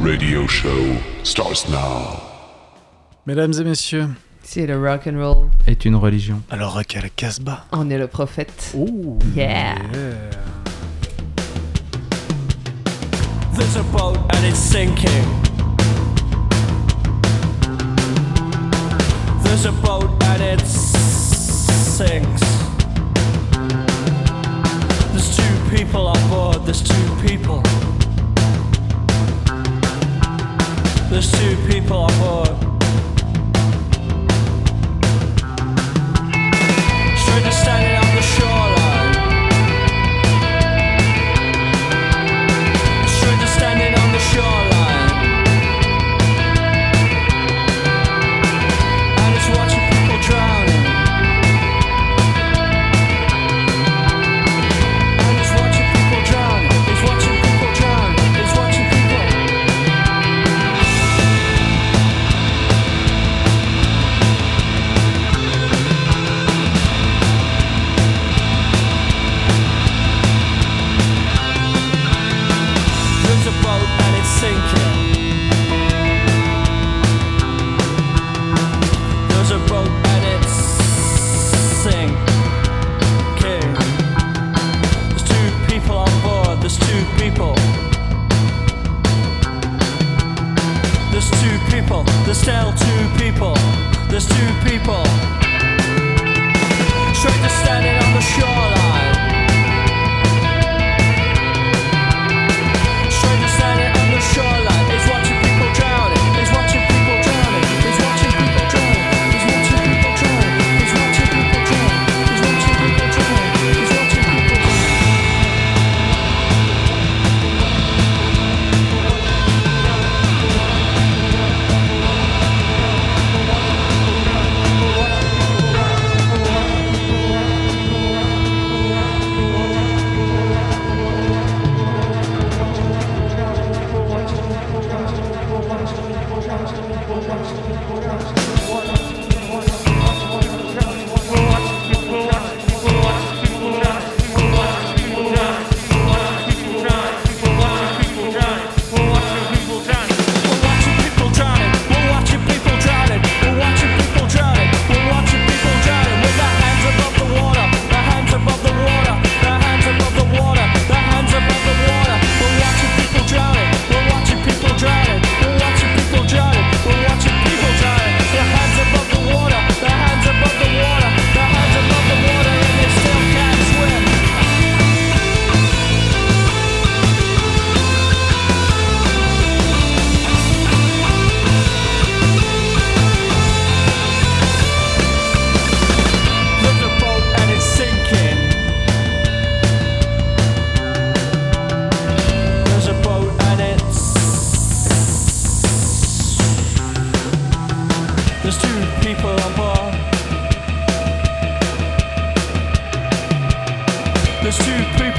radio show starts now. Mesdames et messieurs, c'est le rock and roll est une religion. Alors rock à la Casbah. On est le prophète. Oh yeah. yeah. There's a boat and it's sinking. There's a boat and it sinks. There's two people on board. There's two people. There's two people on board. Straight to standing There's still two people. There's two people. Strangers standing on the shore.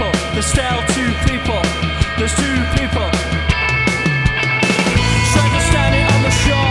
people. There's still two people. There's two people. Strangers standing on the shore.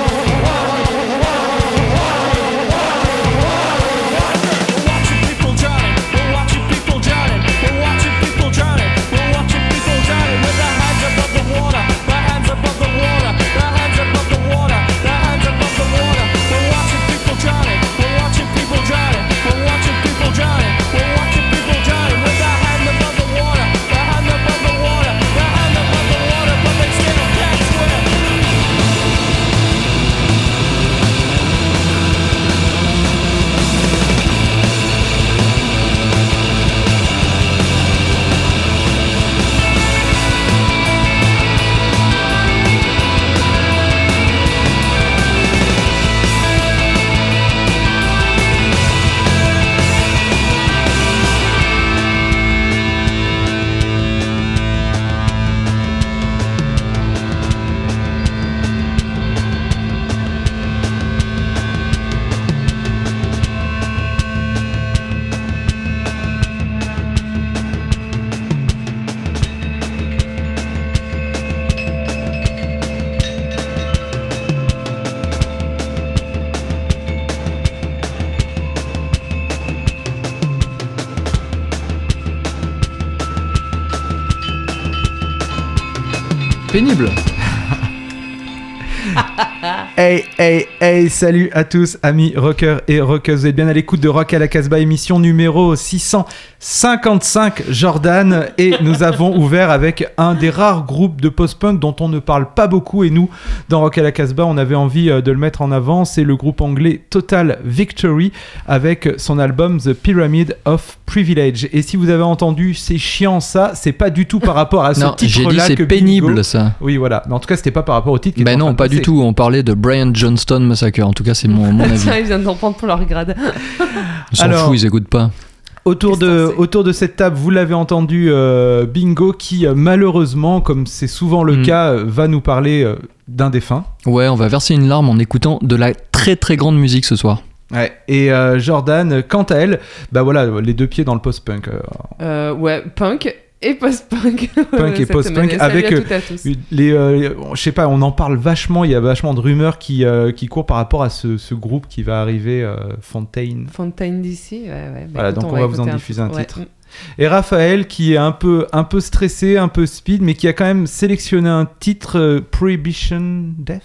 pénible. Hey, hey, hey, salut à tous, amis rockers et rockeuses. Vous êtes bien à l'écoute de Rock à la Casbah, émission numéro 655, Jordan. Et nous avons ouvert avec un des rares groupes de post-punk dont on ne parle pas beaucoup. Et nous, dans Rock à la Casbah, on avait envie euh, de le mettre en avant. C'est le groupe anglais Total Victory avec son album The Pyramid of Privilege. Et si vous avez entendu, c'est chiant ça, c'est pas du tout par rapport à ce non, j'ai dit titre-là c'est pénible Bingo- ça. Oui, voilà. Mais en tout cas, c'était pas par rapport au titre qui Ben non, pas du tout. On parlait de Brian Johnston Massacre. En tout cas, c'est mon, mon avis. Tiens, ils viennent d'en prendre pour leur grade. Ils s'en Alors- foutent, ils écoutent pas. Autour de, autour de cette table, vous l'avez entendu, euh, Bingo, qui euh, malheureusement, comme c'est souvent le Mm. cas, euh, va nous parler euh, d'un défunt. Ouais, on va verser une larme en écoutant de la très très grande musique ce soir. Et euh, Jordan, quant à elle, bah voilà, les deux pieds dans le post-punk. Euh, ouais, punk et post-punk. Punk et post-punk avec, à euh, à les, euh, je sais pas, on en parle vachement, il y a vachement de rumeurs qui, euh, qui courent par rapport à ce, ce groupe qui va arriver, euh, Fontaine. Fontaine d'ici, ouais, ouais. Bah, Voilà, écoute, donc on va vous en diffuser un. Ouais. titre. Et Raphaël, qui est un peu, un peu stressé, un peu speed, mais qui a quand même sélectionné un titre euh, Prohibition Death.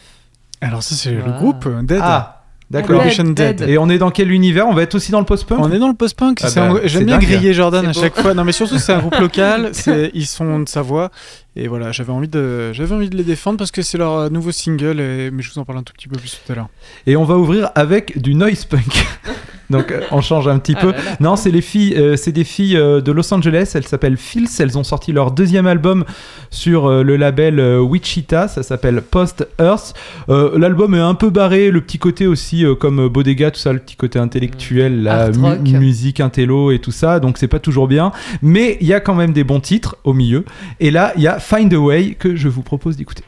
Alors ça c'est le Ah. groupe Dead. Ah, d'accord. Dead. Et on est dans quel univers On va être aussi dans le post-punk On est dans le post-punk. Ah bah, J'aime bien dingue. griller Jordan à chaque fois. Non mais surtout c'est un groupe local. Ils sont de Savoie. Et voilà, j'avais envie de, j'avais envie de les défendre parce que c'est leur euh, nouveau single. Et... Mais je vous en parle un tout petit peu plus tout à l'heure. Et on va ouvrir avec du noise punk. Donc euh, on change un petit Ah peu. là là. Non, c'est les filles, euh, c'est des filles euh, de Los Angeles. Elles s'appellent Phils. Elles ont sorti leur deuxième album sur euh, le label Wichita. Ça s'appelle Post Earth. L'album est un peu barré. Le petit côté aussi, comme Bodega, tout ça, le petit côté intellectuel, la mu- rock. musique intello et tout ça. Donc c'est pas toujours bien, mais il y a quand même des bons titres au milieu. Et là, il y a Find a Way que je vous propose d'écouter.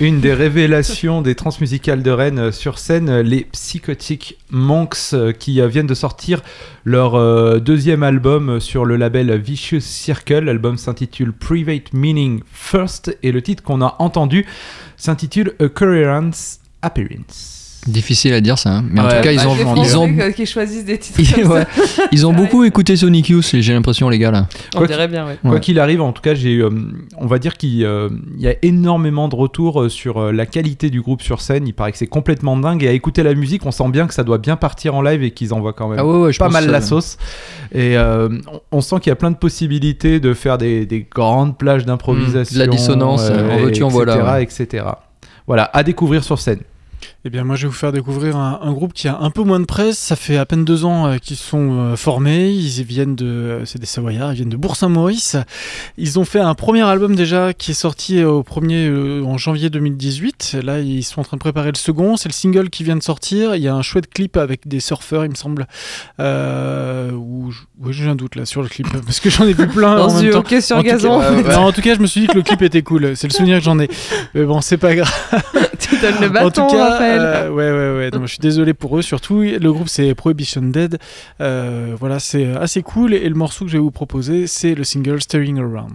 Une des révélations des transmusicales de Rennes sur scène, les Psychotic Monks, euh, qui euh, viennent de sortir leur euh, deuxième album sur le label Vicious Circle. L'album s'intitule Private Meaning First et le titre qu'on a entendu s'intitule A Coherence Appearance. Difficile à dire ça, hein. mais en tout cas, ils Bah, ont, les ils ont, que- qui choisissent des titres ils, ouais, ont beaucoup écouté Sonic Youth, j'ai l'impression, les gars là. On Quoi dirait bien, ouais. Quoi Ouais. qu'il arrive, en tout cas, j'ai, euh, on va dire qu'il euh, y a énormément de retours euh, sur euh, la qualité du groupe sur scène. Il paraît que c'est complètement dingue. Et à écouter la musique, on sent bien que ça doit bien partir en live et qu'ils envoient quand même Ah ouais, ouais, je pas mal la sauce. Et euh, on, on sent qu'il y a plein de possibilités de faire des, des grandes plages d'improvisation. Mmh, de la dissonance, en veux-tu, en voilà, etc., etc. Voilà, à découvrir sur scène. Eh bien, moi, je vais vous faire découvrir un, un groupe qui a un peu moins de presse. Ça fait à peine deux ans euh, qu'ils sont euh, formés. Ils viennent de, euh, c'est des Savoyards, ils viennent de Bourg-Saint-Maurice. Ils ont fait un premier album déjà qui est sorti au premier euh, en janvier 2018. Là, ils sont en train de préparer le second. C'est le single qui vient de sortir. Il y a un chouette clip avec des surfeurs, il me semble. Euh, où je- oui, j'ai un doute là sur le clip parce que j'en ai vu plein en Dans même temps. hockey sur En cas- Non, en tout cas, je me suis dit que le clip était cool. C'est le souvenir que j'en ai. Mais bon, c'est pas grave. tu donnes le en bâton, tout cas, Raphaël. euh, ouais, ouais, ouais. Non, je suis désolé pour eux. Surtout, le groupe c'est Prohibition Dead. Euh, voilà, c'est assez cool. Et le morceau que je vais vous proposer, c'est le single Staring Around.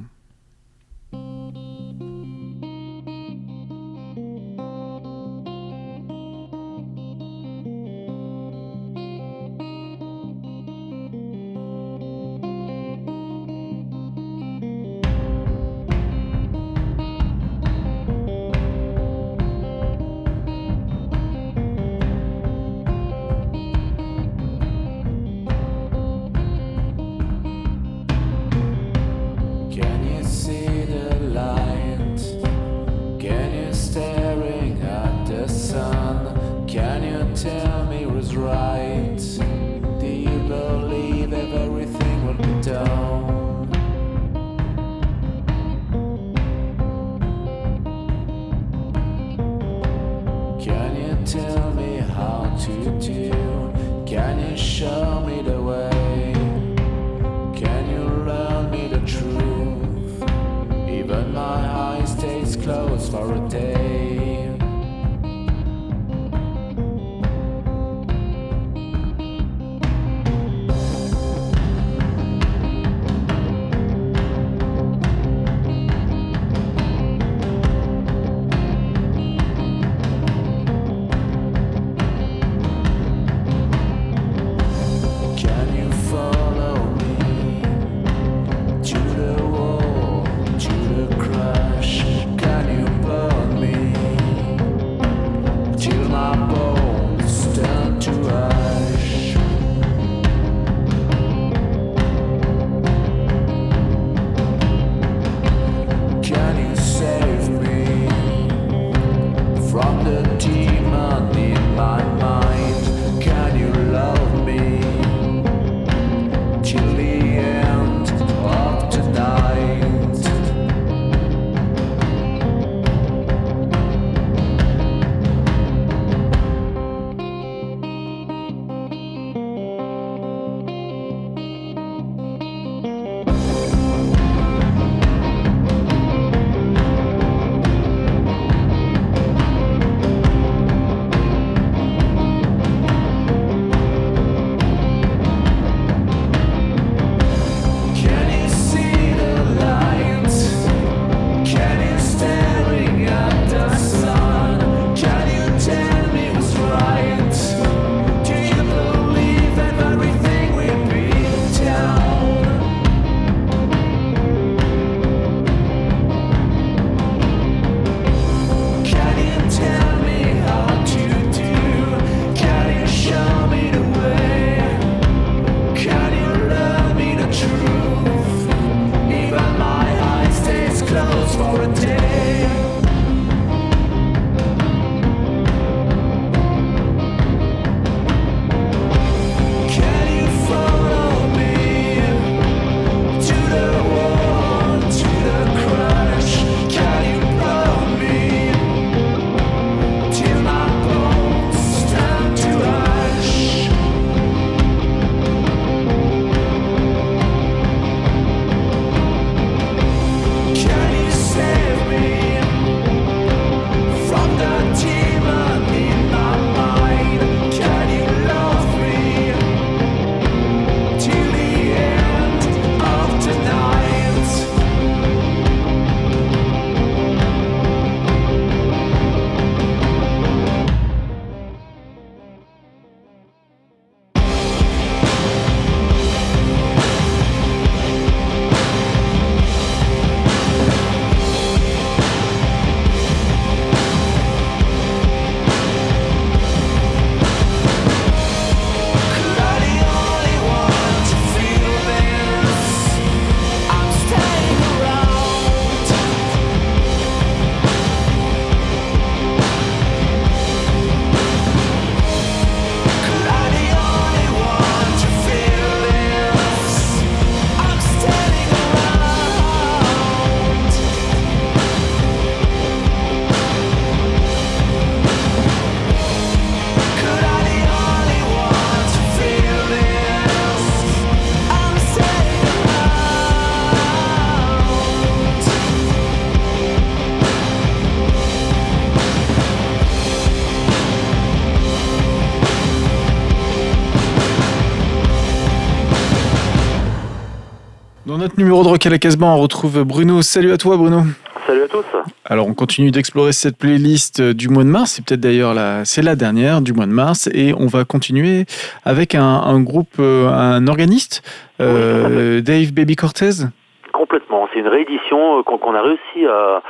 Notre numéro de Rock à la Casbah, on retrouve Bruno. Salut à toi Bruno. Salut à tous. Alors on continue d'explorer cette playlist euh, du mois de mars, c'est peut-être d'ailleurs la, c'est la dernière du mois de mars, et on va continuer avec un, un groupe, euh, un organiste, euh, Dave Baby Cortez. Complètement. C'est une réédition qu'on qu'on a réussi à,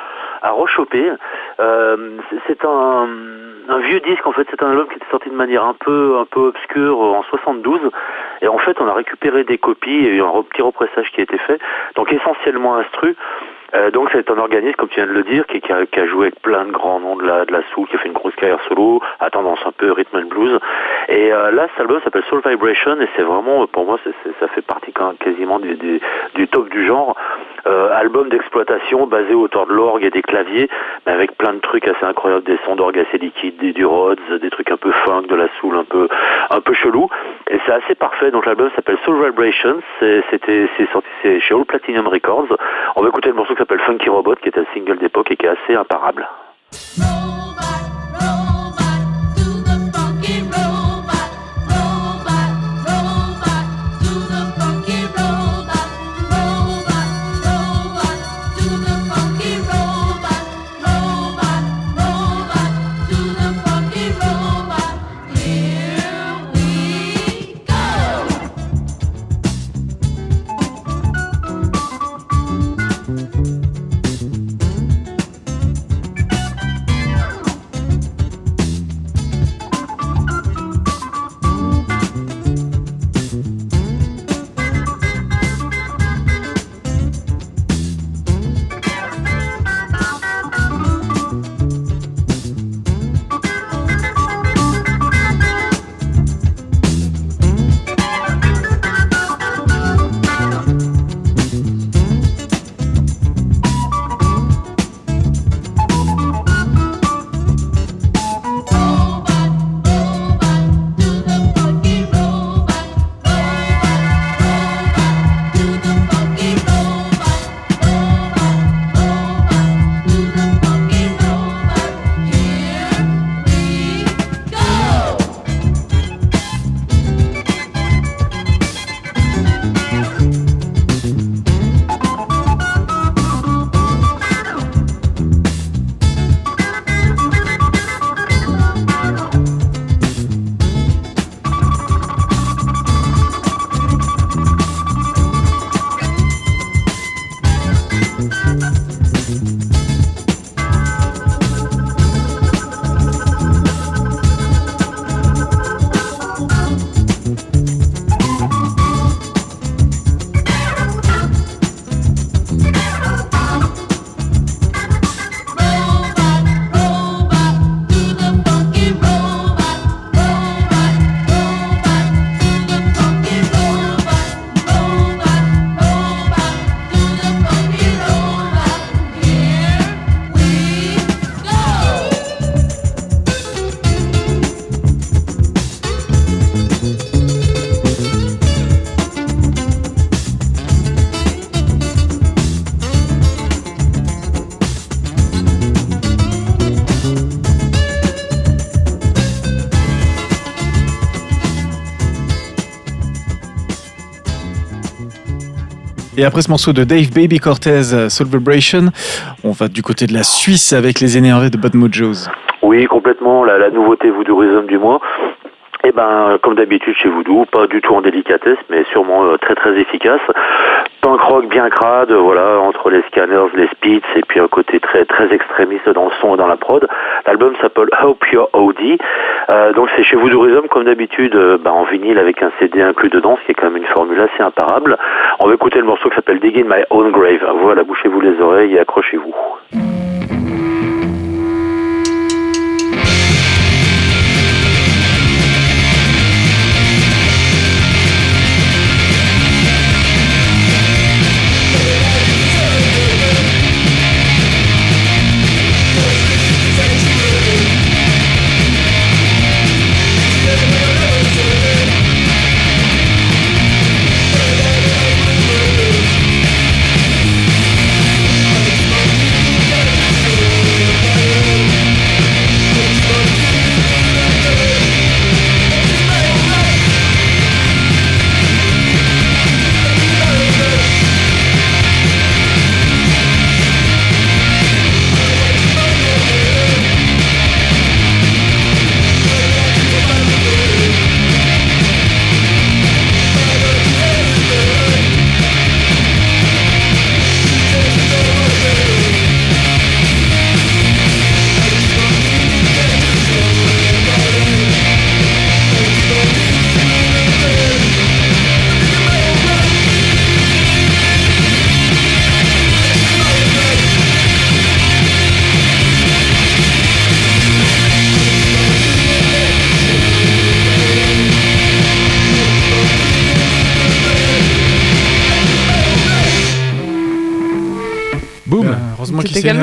à rechoper. Euh, c'est- un, un vieux disque en fait. C'est un album qui était sorti de manière un peu un peu obscure en 72. Et en fait, on a récupéré des copies et un petit repressage qui a été fait. Donc essentiellement instru. Euh, donc c'est un organisme, comme tu viens de le dire, qui, a, joué avec plein de grands noms de la, soul, qui a fait une grosse carrière solo, à tendance un peu rhythm and blues. Et euh, là, cet album s'appelle Soul Vibration et c'est vraiment, pour moi, ça fait partie quasiment du, top du genre. Euh, album d'exploitation basé autour de l'orgue et des claviers, mais avec plein de trucs assez incroyables, des sons d'orgue assez liquides, des, du Rhodes, des trucs un peu funk, de la soul un peu un peu chelou. Et c'est assez parfait. Donc l'album s'appelle Soul Vibration. C'est- C'était c'est sorti chez All Platinum Records. On va écouter le morceau s'appelle Funky Robot, qui est un single d'époque et qui est assez imparable. Robot, robot, the funky Et après ce morceau de Dave Baby Cortez, euh, Soul Vibration, on va du côté de la Suisse avec les énervés de Bad Mojos. Oui, complètement. La, la nouveauté voodooism du mois. Eh ben, comme d'habitude chez Voodoo, pas du tout en délicatesse, mais sûrement euh, très très efficace. Punk rock bien crade, voilà, entre les scanners, les spits, et puis un côté très très extrémiste dans le son et dans la prod. L'album s'appelle Hope Your OD. Euh, donc c'est chez Voodooism, comme d'habitude, euh, bah, en vinyle avec un CD inclus dedans, ce qui est quand même une formule assez imparable. On va écouter le morceau qui s'appelle Dig in My Own Grave. Voilà, bouchez-vous les oreilles et accrochez-vous.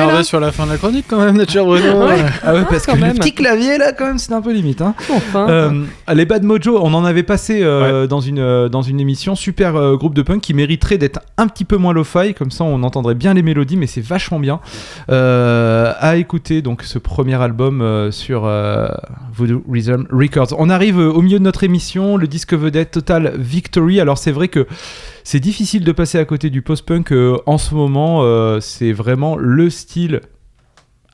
Énervé là sur la fin de la chronique quand même, Nature Bruno. Ouais. Ah ouais, parce quand que le même. petit clavier là, quand même, c'est un peu limite. Hein. Enfin. Euh, les Bad Mojo, on en avait passé euh, dans, une, euh, dans une émission, super euh, groupe de punk qui mériterait d'être un petit peu moins lo-fi, comme ça on entendrait bien les mélodies, mais c'est vachement bien. Euh, à écouter donc ce premier album euh, sur euh, Voodoo Rhythm Records. On arrive euh, au milieu de notre émission, le disque vedette Total Victory. Alors c'est vrai que c'est difficile de passer à côté du post-punk euh, en ce moment, euh, c'est vraiment le style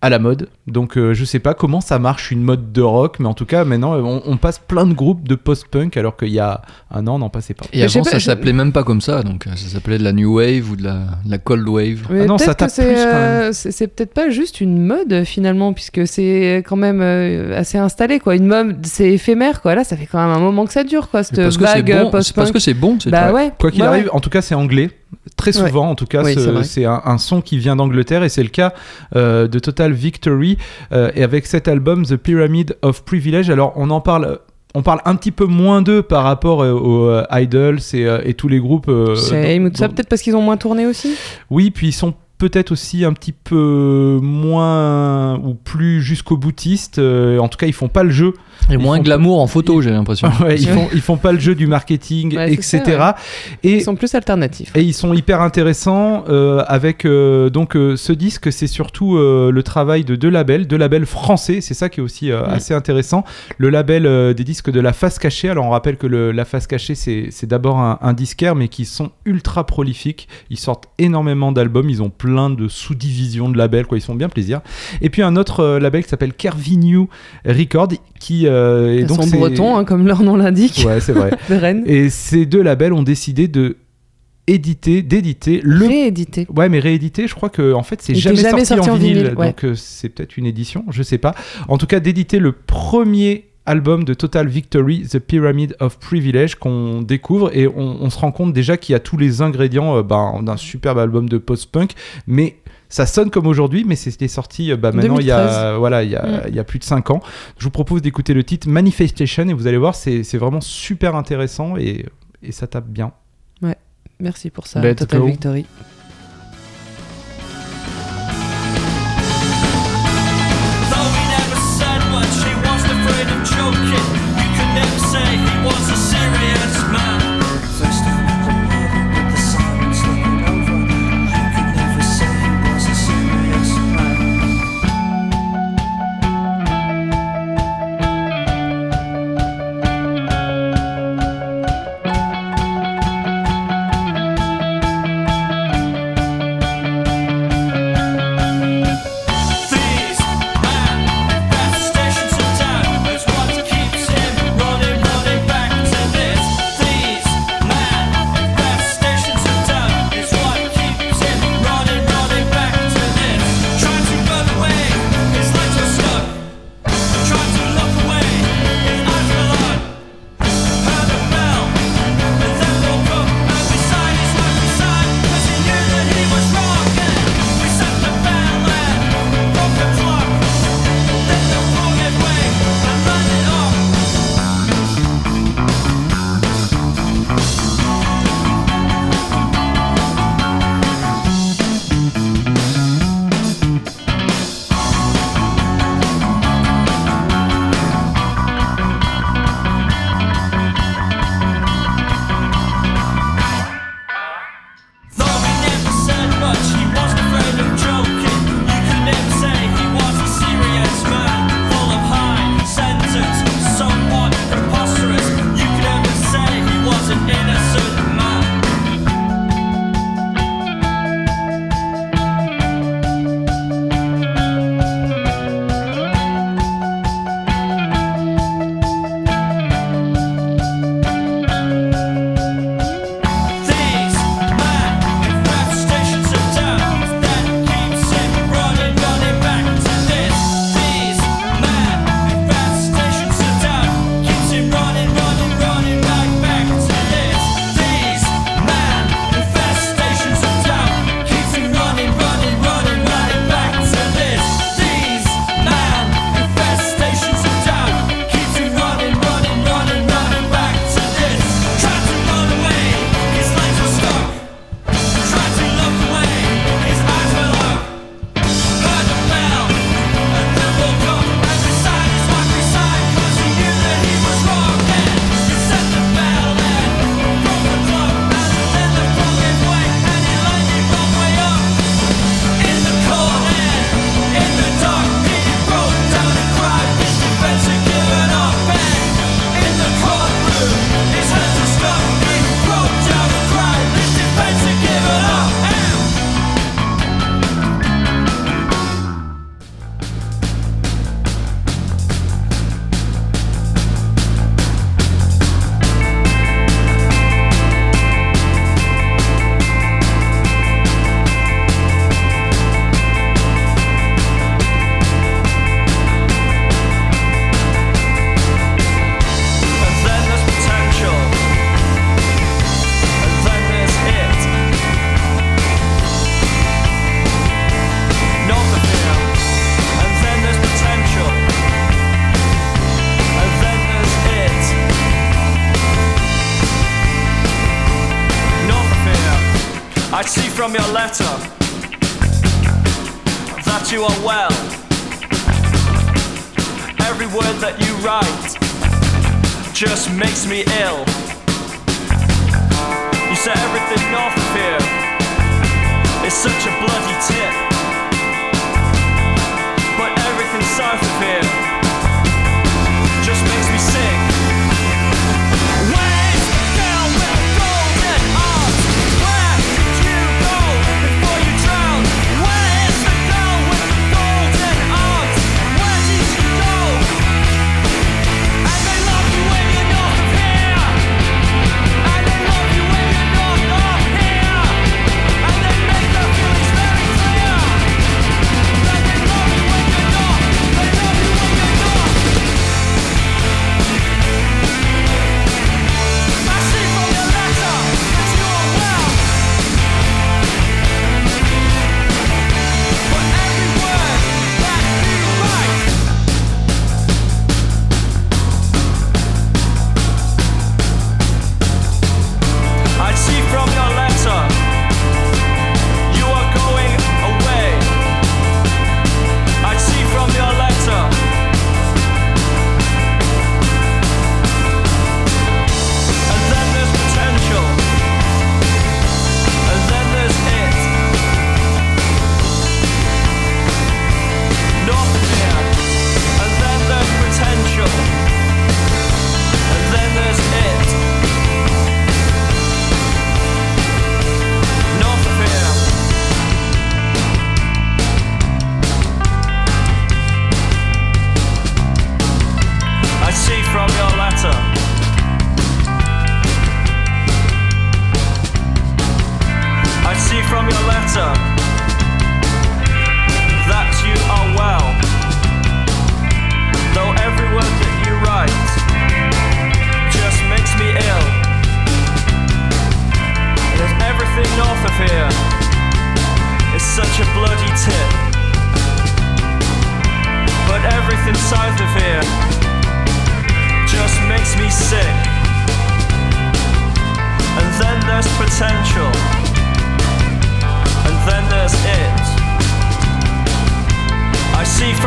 à la mode. Donc euh, je sais pas comment ça marche une mode de rock, mais en tout cas maintenant euh, on, on passe plein de groupes de post-punk alors qu'il y a un an on n'en passait pas. Et Mais avant, pas, ça je- s'appelait même pas comme ça, donc euh, ça s'appelait de la new wave ou de la, de la cold wave. Mais Ah non, ça tape plus, quand euh, c'est peut-être pas juste une mode finalement, puisque c'est quand même euh, assez installé quoi. Une mode, c'est éphémère quoi. Là, ça fait quand même un moment que ça dure quoi. Cette C'est parce que c'est vague bon, c'est parce post-punk. que c'est bon, c'est Bah ouais. Quoi qu'il ouais, arrive, ouais. en tout cas c'est anglais. Très Ouais. souvent, en tout cas, Oui, c'est un, un son qui vient d'Angleterre et c'est le cas euh, de Total Victory euh, et avec cet album The Pyramid of Privilege. Alors on en parle. On parle un petit peu moins d'eux par rapport euh, aux Idols et, et tous les groupes. Shame ça, peut-être parce qu'ils ont moins tourné aussi? Oui, puis ils sont peut-être aussi un petit peu moins ou plus jusqu'au boutiste. En tout cas, ils font pas le jeu. Et Ils moins font- glamour en photo, j'ai l'impression. Ouais, ils font ils font pas le jeu du marketing, Ouais, etc. ça, Et Ils sont plus alternatifs. et ils sont hyper intéressants euh, avec euh, donc euh, ce disque, c'est surtout euh, le travail de deux labels, deux labels français. C'est ça qui est aussi euh, Mm. assez intéressant. Le label euh, des disques de la face cachée. Alors on rappelle que le, la face cachée c'est c'est d'abord un, un disquaire, mais qui sont ultra prolifiques. Ils sortent énormément d'albums. Ils ont plein de sous-divisions de labels. Quoi, ils font bien plaisir. Et puis un autre euh, label qui s'appelle Carvinu Record, qui euh, et donc sont bretons, hein, comme leur nom l'indique, Ouais, c'est vrai. de Rennes. Et ces deux labels ont décidé de éditer, d'éditer le. Réédité. Ouais, mais réédité, je crois que en fait, c'est jamais, jamais sorti, sorti en en vinyle, vinyle, ouais. donc euh, c'est peut-être une édition, je sais pas. En tout cas, d'éditer le premier album de Total Victory, The Pyramid of Privilege, qu'on découvre et on, on se rend compte déjà qu'il y a tous les ingrédients euh, ben, d'un superbe album de post-punk, mais ça sonne comme aujourd'hui, mais c'était sorti euh, bah, maintenant il y, a, 2013. voilà, il, y a, Mm. il y a plus de 5 ans. Je vous propose d'écouter le titre Manifestation et vous allez voir, c'est c'est vraiment super intéressant et, et ça tape bien. Merci pour ça, Let's Total go. Victory.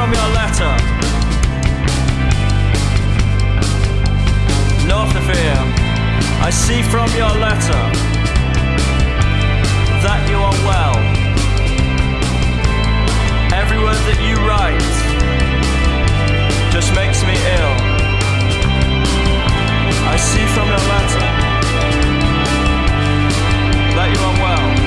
From your letter. North of here. I see from your letter that you are well. Every word that you write just makes me ill. I see from your letter that you are well.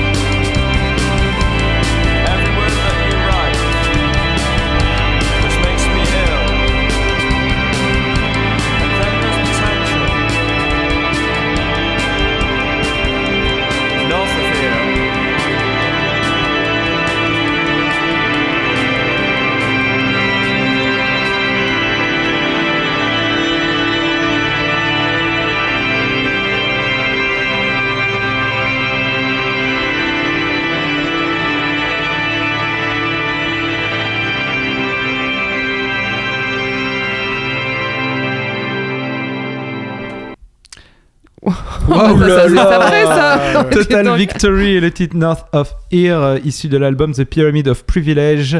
Ça, c'est là. après, ça. Total Victory et le titre North of Here, euh, issu de l'album The Pyramid of Privilege,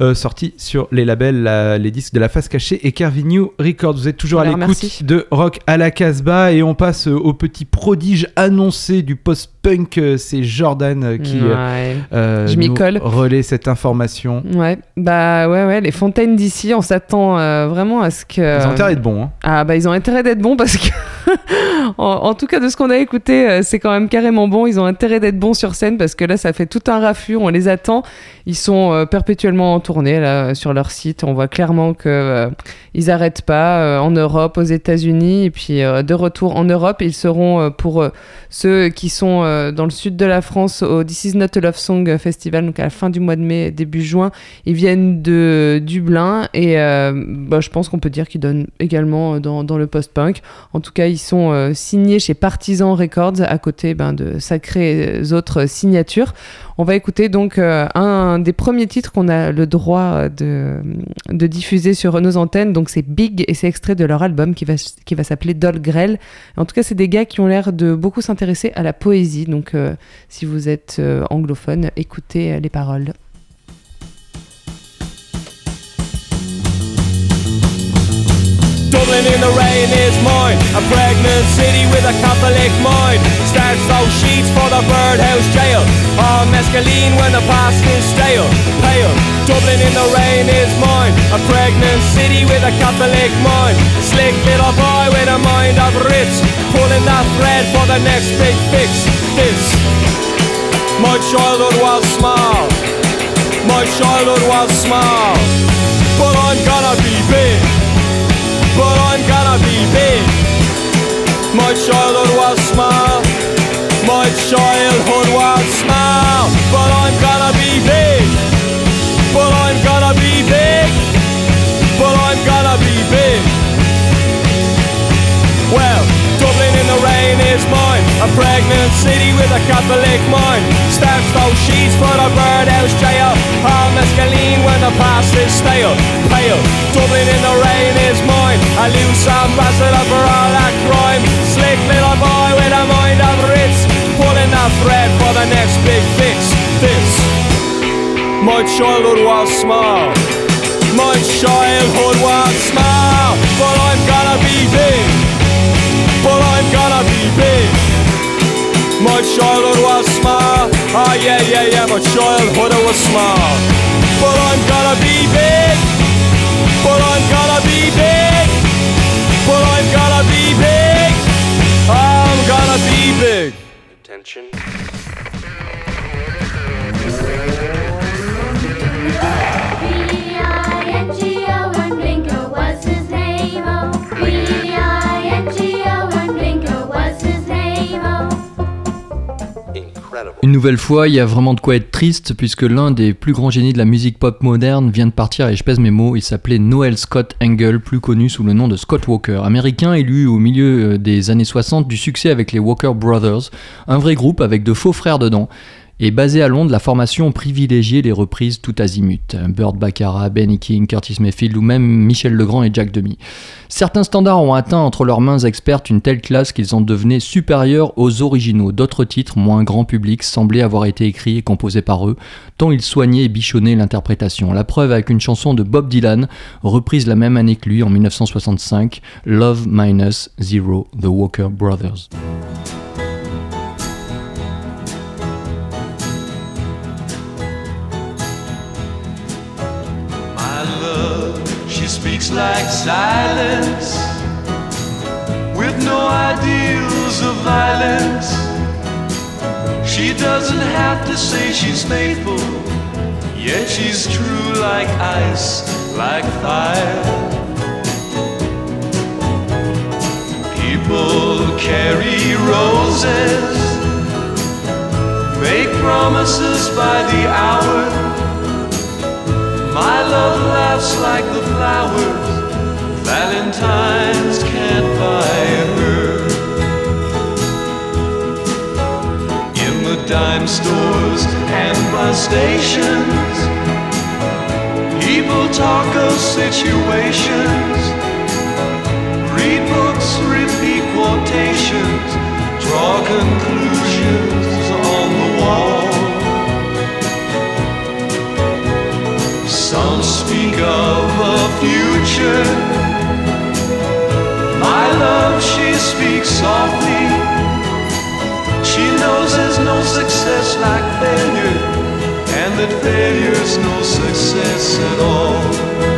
euh, sorti sur les labels, la- les disques de la face cachée et Carvin Records. Vous êtes toujours à Alors, l'écoute merci. de Rock à la Casbah et on passe euh, au petit prodige annoncé du post-punk. C'est Jordan qui Ouais. euh, Je m'y nous colle. relaie cette information. Ouais, bah ouais, ouais, les fontaines d'ici, on s'attend euh, vraiment à ce que. Ils ont intérêt de bon. Hein. Ah bah ils ont intérêt d'être bons parce que, en, tout cas de ce qu'on a écouté, euh, c'est quand même carrément bon. Ils ont intérêt d'être bons sur scène parce que là ça fait tout un raffut, on les attend. Ils sont euh, perpétuellement en tournée là sur leur site. On voit clairement que euh, ils arrêtent pas euh, en Europe, aux États-Unis et puis euh, de retour en Europe, ils seront euh, pour euh, ceux qui sont euh, dans le sud de la France au This Is Not a Love Song Festival, donc à la fin du mois de mai, début juin. Ils viennent de Dublin et euh, bah, je pense qu'on peut dire qu'ils donnent également euh, dans, dans le post-punk. En tout cas, ils sont euh, signés chez Partisan Records à côté ben, de sacrées autres signatures. On va écouter donc euh, un des premiers titres qu'on a le droit de, de diffuser sur nos antennes. Donc c'est Big et c'est extrait de leur album qui va, qui va s'appeler Dol Grell. En tout cas, c'est des gars qui ont l'air de beaucoup s'intéresser à la poésie. Donc euh, si vous êtes euh, anglophone, écoutez euh, les paroles. Dublin in the rain is mine, a pregnant city with a Catholic mind. Starts those sheets for the birdhouse jail. All mescaline when the past is stale. Pale. Dublin in the rain is mine, a pregnant city with a Catholic mind. Slick little boy with a mind of Ritz, pulling that thread for the next big fix. This. My childhood was small. My childhood was small. But I'm gonna be big but I'm gonna be big. My childhood was small, my childhood was small, but I'm gonna be big. But I'm gonna be big, but I'm gonna be big. Well, Dublin in the rain is mine, a pregnant city with a Catholic mind. Starts those sheets for the birdhouse jail, all mescaline when the past is stale. Pale, Dublin in the rain is mine, a loose ambassador for all that crime. Slick little boy with a mind of Ritz, pulling that thread for the next big fix. This, my childhood was small. My childhood was small, but I'm gonna be big but I'm gonna be big. My childhood was small, oh yeah, yeah, yeah, my childhood was small. But I'm gonna be big, but I'm gonna be big, but I'm gonna be big, I'm gonna be big. Attention. B-I-N-G-O Une nouvelle fois, il y a vraiment de quoi être triste puisque l'un des plus grands génies de la musique pop moderne vient de partir et je pèse mes mots, il s'appelait Noel Scott Engel, plus connu sous le nom de Scott Walker. Américain élu au milieu euh, des années 60 du succès avec les Walker Brothers, un vrai groupe avec de faux frères dedans. Et basé à Londres, la formation privilégiait les reprises tout azimut. Burt Baccarat, Benny King, Curtis Mayfield ou même Michel Legrand et Jack Demy. Certains standards ont atteint entre leurs mains expertes une telle classe qu'ils en devenaient supérieurs aux originaux. D'autres titres, moins grand public, semblaient avoir été écrits et composés par eux, tant ils soignaient et bichonnaient l'interprétation. La preuve avec une chanson de Bob Dylan, reprise la même année que lui en 1965, Love Minus Zero, The Walker Brothers. Speaks like silence, with no ideals of violence. She doesn't have to say she's faithful, yet she's true like ice, like fire. People carry roses, make promises by the hour. My love laughs like the flowers Valentine's can't buy her. In the dime stores and bus stations People talk of situations. Read books, repeat quotations Draw conclusions on the wall Some speak of a future. My love, she speaks softly. She knows there's no success like failure, and that failure's no success at all.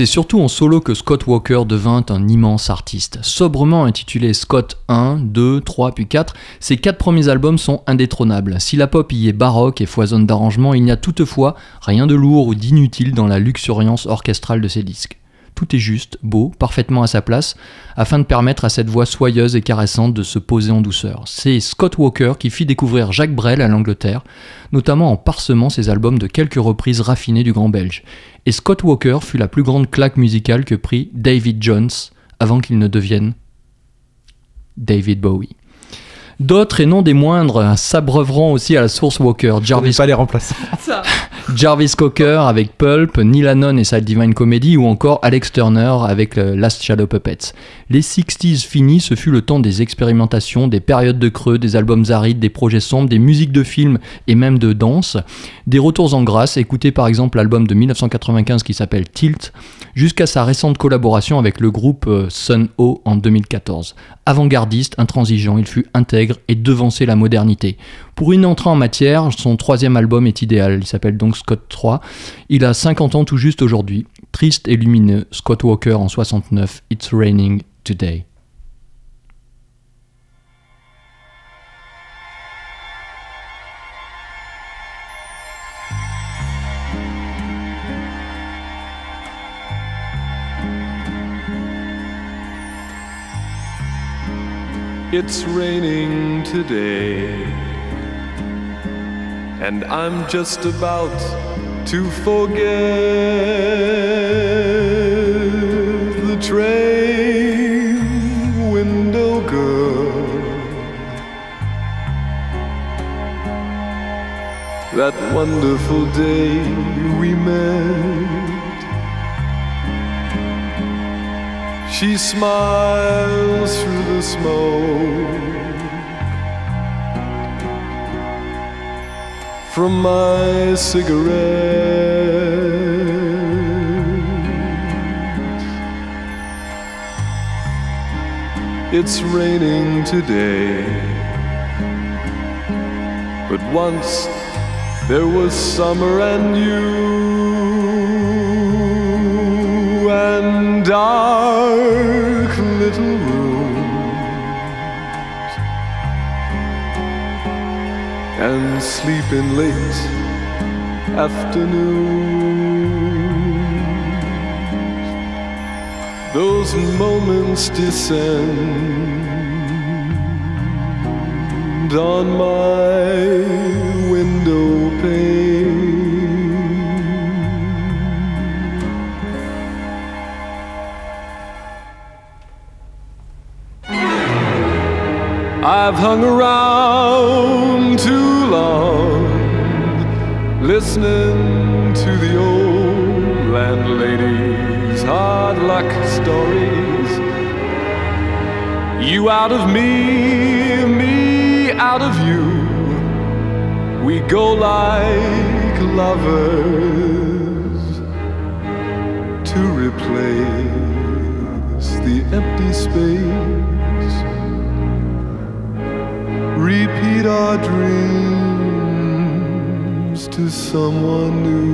C'est surtout en solo que Scott Walker devint un immense artiste. Sobrement intitulé Scott 1, 2, 3 puis 4, ses quatre premiers albums sont indétrônables. Si la pop y est baroque et foisonne d'arrangements, il n'y a toutefois rien de lourd ou d'inutile dans la luxuriance orchestrale de ses disques. Tout est juste, beau, parfaitement à sa place, afin de permettre à cette voix soyeuse et caressante de se poser en douceur. C'est Scott Walker qui fit découvrir Jacques Brel à l'Angleterre, notamment en parsemant ses albums de quelques reprises raffinées du grand belge. Et Scott Walker fut la plus grande claque musicale que prit David Jones avant qu'il ne devienne David Bowie. D'autres, et non des moindres, s'abreuveront aussi à la source Walker. Jarvis pas les remplaçants. Jarvis Cocker avec Pulp, Neil Hannon et sa Divine Comedy ou encore Alex Turner avec Last Shadow Puppets. Les 60s finis, ce fut le temps des expérimentations, des périodes de creux, des albums arides, des projets sombres, des musiques de films et même de danse, des retours en grâce, écoutez par exemple l'album de 1995 qui s'appelle Tilt, jusqu'à sa récente collaboration avec le groupe euh, Sun O en 2014. Avant-gardiste, intransigeant, il fut intègre et devancé la modernité. Pour une entrée en matière, son troisième album est idéal, il s'appelle donc Scott 3. Il a 50 ans tout juste aujourd'hui. Triste et lumineux, Scott Walker en 69, It's Raining Today. It's raining today, and I'm just about to forget the train window girl. That wonderful day we met. She smiles through the smoke from my cigarette. It's raining today, but once there was summer and you and dark little rooms and sleeping late afternoons. Those moments descend on my window pane. I've hung around too long, listening to the old landlady's hard luck stories. You out of me, me out of you. We go like lovers to replace the empty space our dreams to someone new.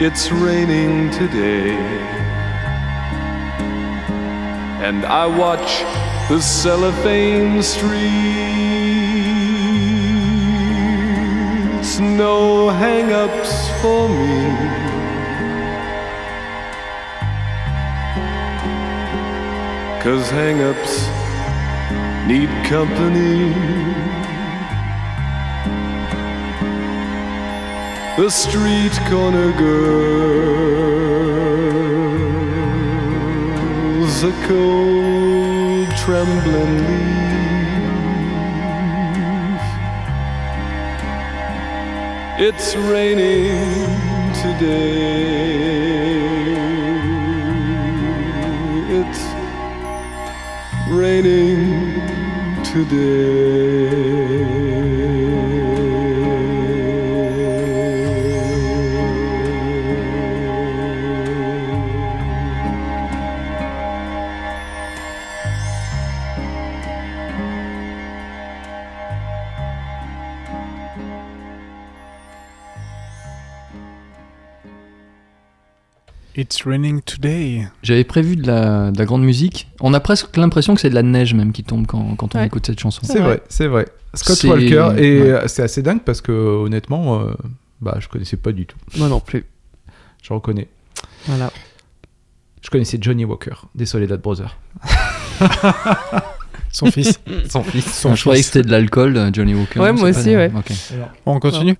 It's raining today and I watch the cellophane streets. No hang ups for me. Cause hang ups need company. The street corner girls, a cold trembling leaf. It's raining today. It's raining today. It's raining today. J'avais prévu de la, de la grande musique. On a presque l'impression que c'est de la neige même qui tombe quand, quand on Ouais. écoute cette chanson. C'est vrai, c'est vrai. Scott C'est- Walker, et ouais. euh, c'est assez dingue parce que honnêtement, euh, bah, je connaissais pas du tout. Moi non plus. Je reconnais. Voilà. Je connaissais Johnny Walker, des Soledad Brothers. Son fils. Son fils. Son je croyais que c'était de l'alcool, Johnny Walker. Ouais, Non, moi aussi, pas- ouais. Bon, on continue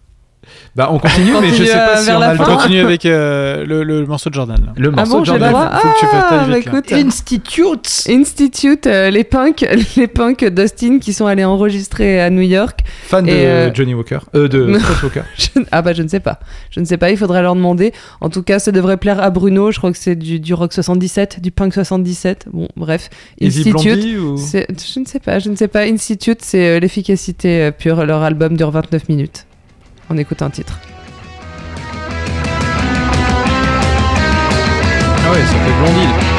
Bah, on continue, mais je sais pas euh, si on a le On continue avec euh, le, le morceau de Jordan. là. Le Ah morceau bon, de Jordan. droit faut que tu fasses Ah, bah écoute. Institute Institute, euh, les punks, les punks d'Austin qui sont allés enregistrer à New York. Fan de euh, Johnny Walker. Euh, de. Scott Walker. Je- ah bah je ne sais pas. Je ne sais pas, il faudrait leur demander. En tout cas, ça devrait plaire à Bruno. Je crois que c'est du, du rock 77, du punk 77. Bon, bref. Easy Institute. Blondie ou... c'est- Je ne sais pas, je ne sais pas. Institute, c'est euh, l'efficacité euh, pure. Leur album dure 29 minutes. On écoute un titre. Ah ouais, ça fait blondie.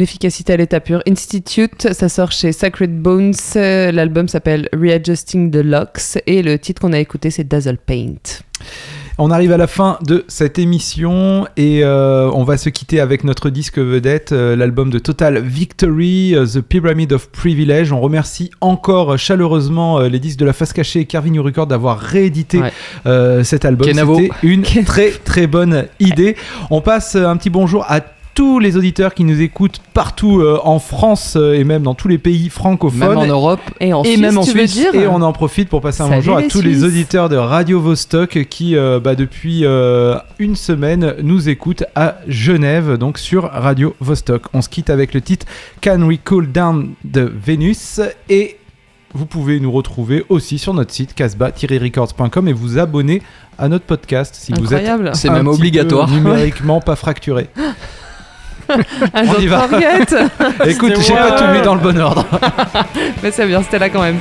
L'efficacité à l'état pur. Institute, ça sort chez Sacred Bones. Euh, L'album s'appelle Readjusting the Locks. Et le titre qu'on a écouté, c'est Dazzle Paint. On arrive à la fin de cette émission et euh, on va se quitter avec notre disque vedette, euh, l'album de Total Victory, euh, The Pyramid of Privilege. On remercie encore chaleureusement euh, les disques de la face cachée et Carvin Record d'avoir réédité Ouais. euh, cet album. C'était une très très bonne idée. On passe un petit bonjour à tous les auditeurs qui nous écoutent partout euh, en France euh, et même dans tous les pays francophones. Même en Europe. Et en Et Suisse, même en tu veux Suisse. dire Et on en profite pour passer un Salut bonjour à tous les auditeurs de Radio Vostok qui, euh, bah, depuis euh, une semaine, nous écoutent à Genève, donc sur Radio Vostok. On se quitte avec le titre Can We Cool Down de Vénus? Et vous pouvez nous retrouver aussi sur notre site casbah-records.com et vous abonner à notre podcast si vous êtes Incroyable. C'est même obligatoire. peu numériquement pas fracturé. Un On jour y va. Écoute, j'ai pas tout mis dans le bon ordre. Mais c'est bien, c'était là quand même.